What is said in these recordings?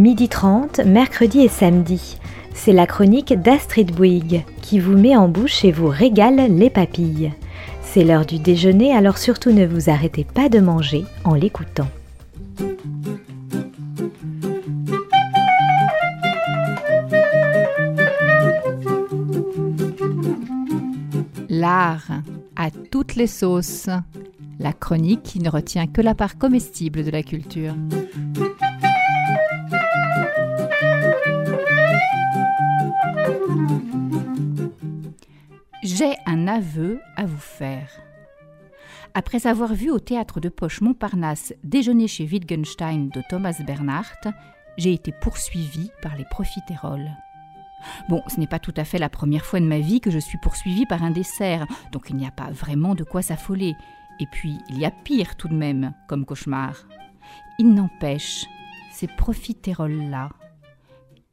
Midi 30, mercredi et samedi. C'est la chronique d'Astrid Bouygues qui vous met en bouche et vous régale les papilles. C'est l'heure du déjeuner, alors surtout ne vous arrêtez pas de manger en l'écoutant. L'art à toutes les sauces. La chronique qui ne retient que la part comestible de la culture. Aveu à vous faire. Après avoir vu au théâtre de poche Montparnasse Déjeuner chez Wittgenstein de Thomas Bernhardt, j'ai été poursuivi par les profiteroles. Bon, ce n'est pas tout à fait la première fois de ma vie que je suis poursuivi par un dessert, donc il n'y a pas vraiment de quoi s'affoler. Et puis, il y a pire tout de même, comme cauchemar. Il n'empêche, ces profiteroles-là,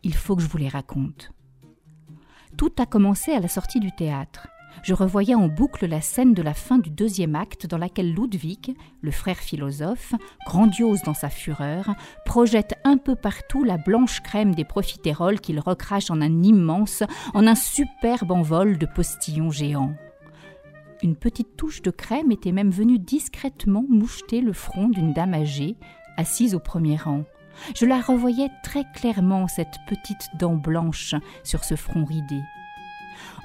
il faut que je vous les raconte. Tout a commencé à la sortie du théâtre je revoyais en boucle la scène de la fin du deuxième acte dans laquelle Ludwig, le frère philosophe, grandiose dans sa fureur, projette un peu partout la blanche crème des profiteroles qu'il recrache en un immense, en un superbe envol de postillons géants. Une petite touche de crème était même venue discrètement moucheter le front d'une dame âgée, assise au premier rang. Je la revoyais très clairement, cette petite dent blanche sur ce front ridé.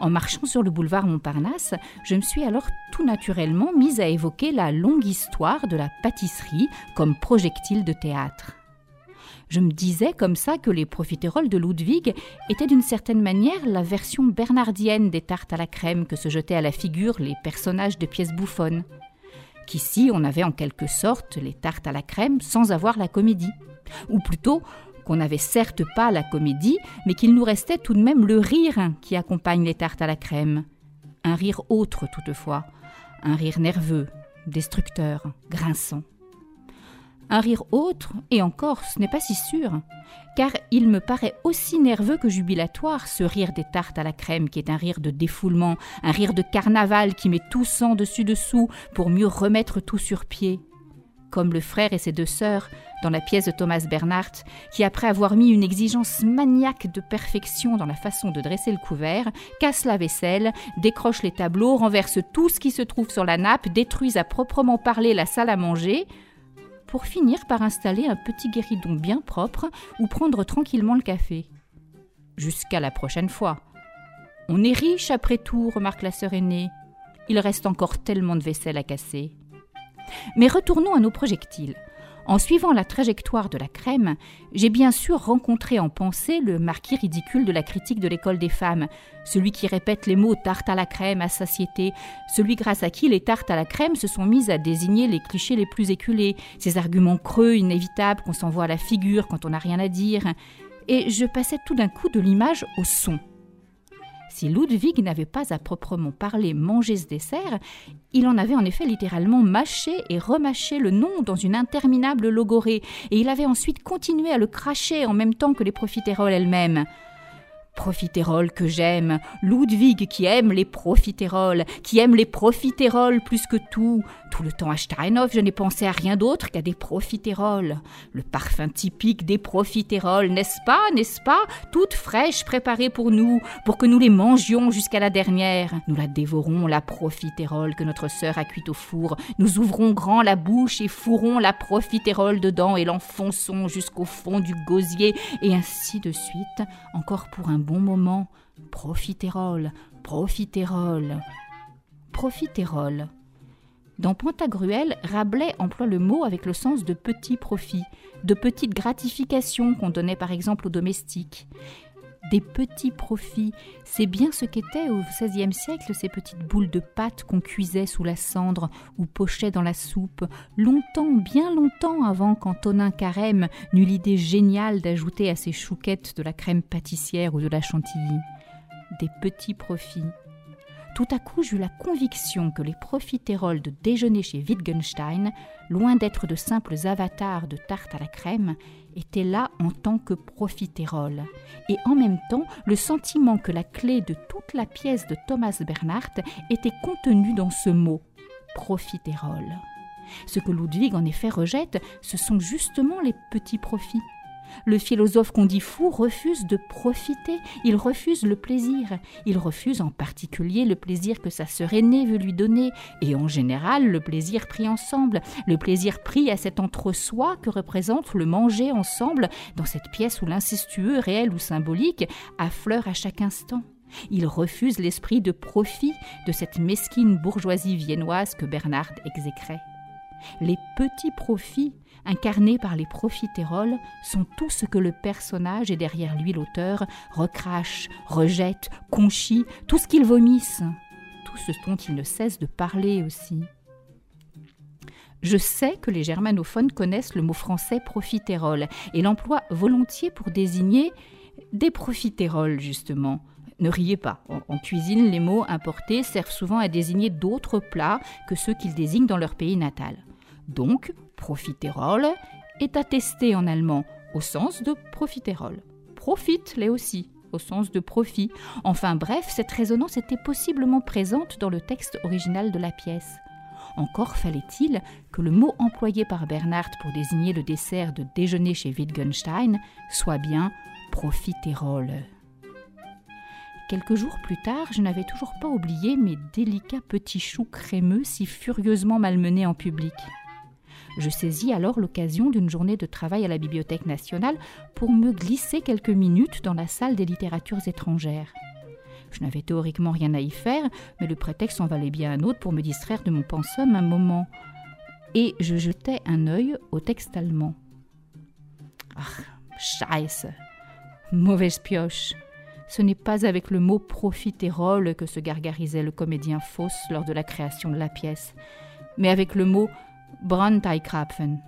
En marchant sur le boulevard Montparnasse, je me suis alors tout naturellement mise à évoquer la longue histoire de la pâtisserie comme projectile de théâtre. Je me disais comme ça que les profiteroles de Ludwig étaient d'une certaine manière la version bernardienne des tartes à la crème que se jetaient à la figure les personnages de pièces bouffonnes. Qu'ici on avait en quelque sorte les tartes à la crème sans avoir la comédie. Ou plutôt, qu'on n'avait certes pas la comédie, mais qu'il nous restait tout de même le rire qui accompagne les tartes à la crème. Un rire autre toutefois, un rire nerveux, destructeur, grinçant. Un rire autre, et encore, ce n'est pas si sûr, car il me paraît aussi nerveux que jubilatoire ce rire des tartes à la crème qui est un rire de défoulement, un rire de carnaval qui met tout sang dessus-dessous pour mieux remettre tout sur pied comme le frère et ses deux sœurs dans la pièce de Thomas Bernhardt, qui, après avoir mis une exigence maniaque de perfection dans la façon de dresser le couvert, casse la vaisselle, décroche les tableaux, renverse tout ce qui se trouve sur la nappe, détruisent à proprement parler la salle à manger, pour finir par installer un petit guéridon bien propre ou prendre tranquillement le café. Jusqu'à la prochaine fois. On est riche après tout, remarque la sœur aînée. Il reste encore tellement de vaisselle à casser. Mais retournons à nos projectiles. En suivant la trajectoire de la crème, j'ai bien sûr rencontré en pensée le marquis ridicule de la critique de l'école des femmes, celui qui répète les mots tarte à la crème à satiété, celui grâce à qui les tartes à la crème se sont mises à désigner les clichés les plus éculés, ces arguments creux inévitables qu'on s'envoie à la figure quand on n'a rien à dire. Et je passais tout d'un coup de l'image au son. Si Ludwig n'avait pas à proprement parler mangé ce dessert, il en avait en effet littéralement mâché et remâché le nom dans une interminable logorée, et il avait ensuite continué à le cracher en même temps que les profiteroles elles-mêmes. Profiteroles que j'aime, Ludwig qui aime les profiteroles, qui aime les profiteroles plus que tout. Tout le temps à Steinhoff, je n'ai pensé à rien d'autre qu'à des profiteroles. Le parfum typique des profiteroles, n'est-ce pas, n'est-ce pas Toutes fraîches préparées pour nous, pour que nous les mangions jusqu'à la dernière. Nous la dévorons, la profiterole que notre sœur a cuite au four. Nous ouvrons grand la bouche et fourrons la profiterole dedans et l'enfonçons jusqu'au fond du gosier, et ainsi de suite, encore pour un bon moment. Profiterole, profiterole, profiterole. Dans Pantagruel, Rabelais emploie le mot avec le sens de petit profit, de petite gratification qu'on donnait par exemple aux domestiques. Des petits profits, c'est bien ce qu'étaient au XVIe siècle ces petites boules de pâte qu'on cuisait sous la cendre ou pochait dans la soupe, longtemps, bien longtemps avant qu'Antonin Carême n'eut l'idée géniale d'ajouter à ses chouquettes de la crème pâtissière ou de la chantilly. Des petits profits. Tout à coup, j'eus la conviction que les profiteroles de déjeuner chez Wittgenstein, loin d'être de simples avatars de tarte à la crème, étaient là en tant que profiteroles. Et en même temps, le sentiment que la clé de toute la pièce de Thomas Bernhardt était contenue dans ce mot profiterole. Ce que Ludwig en effet rejette, ce sont justement les petits profits. Le philosophe qu'on dit fou refuse de profiter, il refuse le plaisir. Il refuse en particulier le plaisir que sa sœur aînée veut lui donner, et en général le plaisir pris ensemble, le plaisir pris à cet entre-soi que représente le manger ensemble dans cette pièce où l'incestueux, réel ou symbolique, affleure à chaque instant. Il refuse l'esprit de profit de cette mesquine bourgeoisie viennoise que Bernard exécrait. Les petits profits incarnés par les profiteroles sont tout ce que le personnage et derrière lui l'auteur recrache, rejette, conchit, tout ce qu'ils vomissent, tout ce dont ils ne cessent de parler aussi. Je sais que les germanophones connaissent le mot français profiterole et l'emploient volontiers pour désigner des profiteroles, justement. Ne riez pas, en cuisine, les mots importés servent souvent à désigner d'autres plats que ceux qu'ils désignent dans leur pays natal. Donc, profiterole est attesté en allemand au sens de profiterole. Profite l'est aussi au sens de profit. Enfin bref, cette résonance était possiblement présente dans le texte original de la pièce. Encore fallait-il que le mot employé par Bernhardt pour désigner le dessert de déjeuner chez Wittgenstein soit bien profiterole. Quelques jours plus tard, je n'avais toujours pas oublié mes délicats petits choux crémeux si furieusement malmenés en public. Je saisis alors l'occasion d'une journée de travail à la Bibliothèque nationale pour me glisser quelques minutes dans la salle des littératures étrangères. Je n'avais théoriquement rien à y faire, mais le prétexte en valait bien un autre pour me distraire de mon pensum un moment. Et je jetai un œil au texte allemand. Ah, scheiße Mauvaise pioche Ce n'est pas avec le mot profiterole que se gargarisait le comédien Fauss lors de la création de la pièce, mais avec le mot Brandteigkrapfen.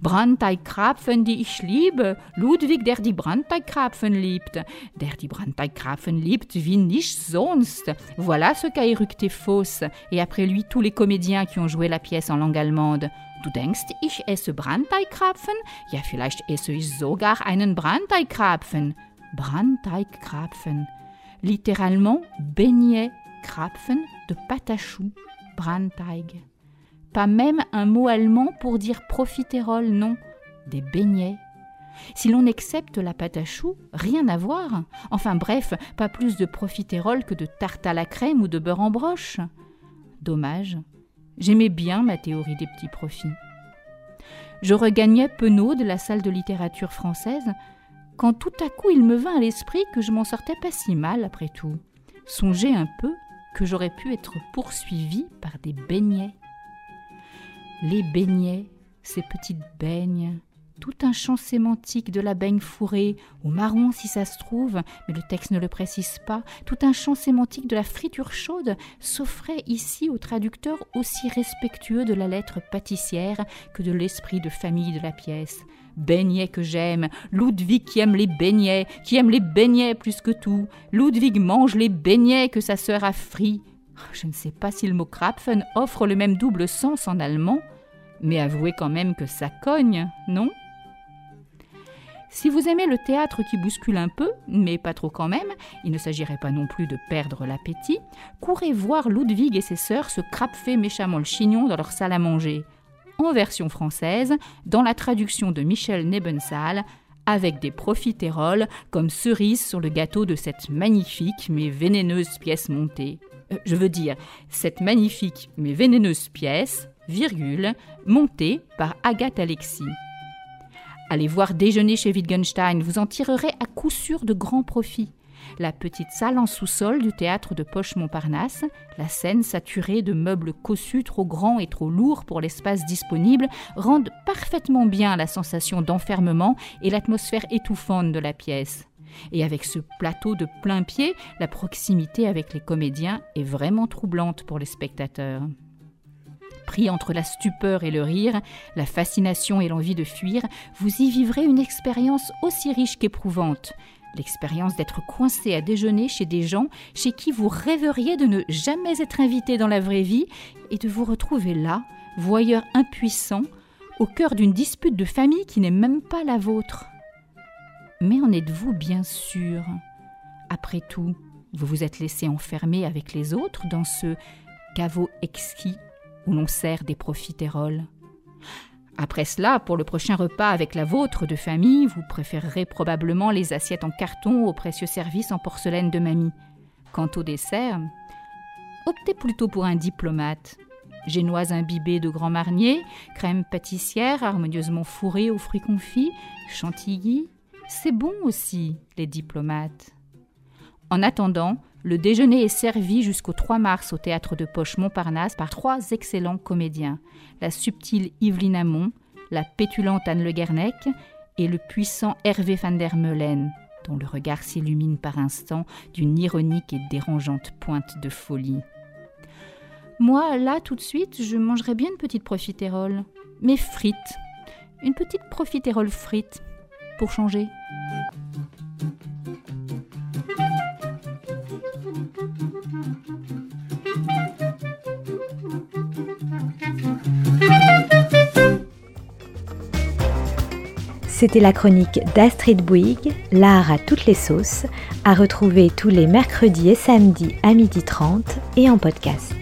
Brandteigkrapfen, die ich liebe, Ludwig, der die Brandteigkrapfen liebt, der die Brandteigkrapfen liebt wie nicht sonst. Voilà ce qu'a éructé Fauss, et après lui tous les comédiens qui ont joué la pièce en langue allemande. Du denkst, ich esse Brandteigkrapfen? Ja, vielleicht esse ich sogar einen Brandteigkrapfen. Brandteigkrapfen. Littéralement, beignet Krapfen de pâte à choux, Brandteig. Pas même un mot allemand pour dire profiterole, non, des beignets. Si l'on accepte la pâte à choux, rien à voir. Enfin bref, pas plus de profiterole que de tarte à la crème ou de beurre en broche. Dommage. J'aimais bien ma théorie des petits profits. Je regagnais penaud de la salle de littérature française quand tout à coup il me vint à l'esprit que je m'en sortais pas si mal après tout. Songez un peu que j'aurais pu être poursuivi par des beignets les beignets, ces petites beignes, tout un champ sémantique de la baigne fourrée, ou marron si ça se trouve, mais le texte ne le précise pas, tout un champ sémantique de la friture chaude s'offrait ici au traducteur aussi respectueux de la lettre pâtissière que de l'esprit de famille de la pièce. Beignets que j'aime, Ludwig qui aime les beignets, qui aime les beignets plus que tout, Ludwig mange les beignets que sa sœur a frits, je ne sais pas si le mot Krapfen offre le même double sens en allemand, mais avouez quand même que ça cogne, non? Si vous aimez le théâtre qui bouscule un peu, mais pas trop quand même, il ne s'agirait pas non plus de perdre l'appétit, courez voir Ludwig et ses sœurs se crapfer méchamment le chignon dans leur salle à manger, en version française, dans la traduction de Michel Nebensal, avec des profiteroles comme cerises sur le gâteau de cette magnifique mais vénéneuse pièce montée. Euh, je veux dire, cette magnifique mais vénéneuse pièce, virgule, montée par Agathe Alexis. Allez voir déjeuner chez Wittgenstein, vous en tirerez à coup sûr de grands profits. La petite salle en sous-sol du théâtre de Poche-Montparnasse, la scène saturée de meubles cossus trop grands et trop lourds pour l'espace disponible, rendent parfaitement bien la sensation d'enfermement et l'atmosphère étouffante de la pièce. Et avec ce plateau de plein pied, la proximité avec les comédiens est vraiment troublante pour les spectateurs. Pris entre la stupeur et le rire, la fascination et l'envie de fuir, vous y vivrez une expérience aussi riche qu'éprouvante. L'expérience d'être coincé à déjeuner chez des gens chez qui vous rêveriez de ne jamais être invité dans la vraie vie et de vous retrouver là, voyeur impuissant, au cœur d'une dispute de famille qui n'est même pas la vôtre. Mais en êtes-vous bien sûr? Après tout, vous vous êtes laissé enfermer avec les autres dans ce caveau exquis où l'on sert des profiteroles. Après cela, pour le prochain repas avec la vôtre de famille, vous préférerez probablement les assiettes en carton aux précieux services en porcelaine de mamie. Quant au dessert, optez plutôt pour un diplomate. Génoise imbibée de Grand Marnier, crème pâtissière harmonieusement fourrée aux fruits confits, chantilly, c'est bon aussi, les diplomates. En attendant, le déjeuner est servi jusqu'au 3 mars au théâtre de Poche Montparnasse par trois excellents comédiens la subtile Yveline Amont, la pétulante Anne Le Guernec et le puissant Hervé van der Meulen, dont le regard s'illumine par instants d'une ironique et dérangeante pointe de folie. Moi, là, tout de suite, je mangerais bien une petite profiterole, mais frites. Une petite profiterole frite, pour changer. C'était la chronique d'Astrid Bouygues, l'art à toutes les sauces, à retrouver tous les mercredis et samedis à 12h30 et en podcast.